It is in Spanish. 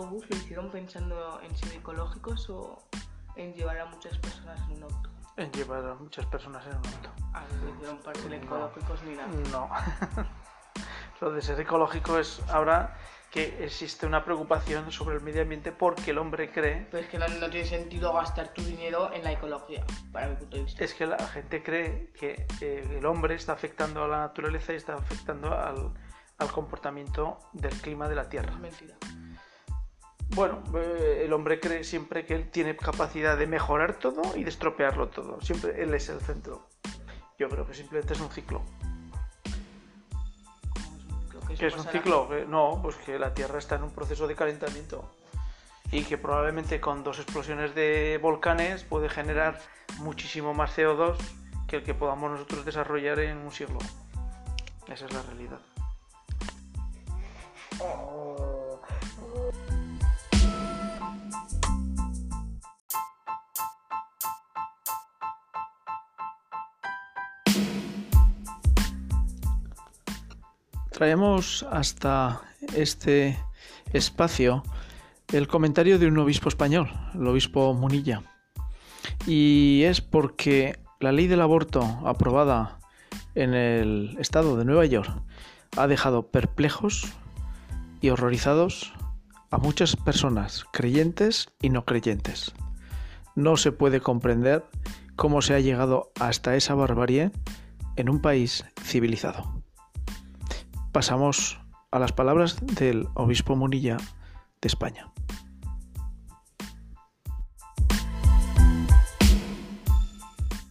autobús lo hicieron pensando en ser ecológicos o en llevar a muchas personas en un auto? En llevar a muchas personas en un auto. Ah, no hicieron para ser ecológicos ni nada. No. Lo de ser ecológico es ahora que existe una preocupación sobre el medio ambiente porque el hombre cree Pero es que no, no tiene sentido gastar tu dinero en la ecología, para mi punto de vista. es que la gente cree que eh, el hombre está afectando a la naturaleza y está afectando al, al comportamiento del clima de la Tierra. Es mentira. Bueno, eh, el hombre cree siempre que él tiene capacidad de mejorar todo y de estropearlo todo. Siempre él es el centro. Yo creo que simplemente es un ciclo. Que eso ¿Qué es un ciclo? Que- No, pues que la Tierra está en un proceso de calentamiento y que probablemente con dos explosiones de volcanes puede generar muchísimo más CO2 que el que podamos nosotros desarrollar en un siglo. Esa es la realidad. Traemos hasta este espacio el comentario de un obispo español, el obispo Munilla. Y es porque la ley del aborto aprobada en el estado de Nueva York ha dejado perplejos y horrorizados a muchas personas, creyentes y no creyentes. No se puede comprender cómo se ha llegado hasta esa barbarie en un país civilizado. Pasamos a las palabras del obispo Munilla de España.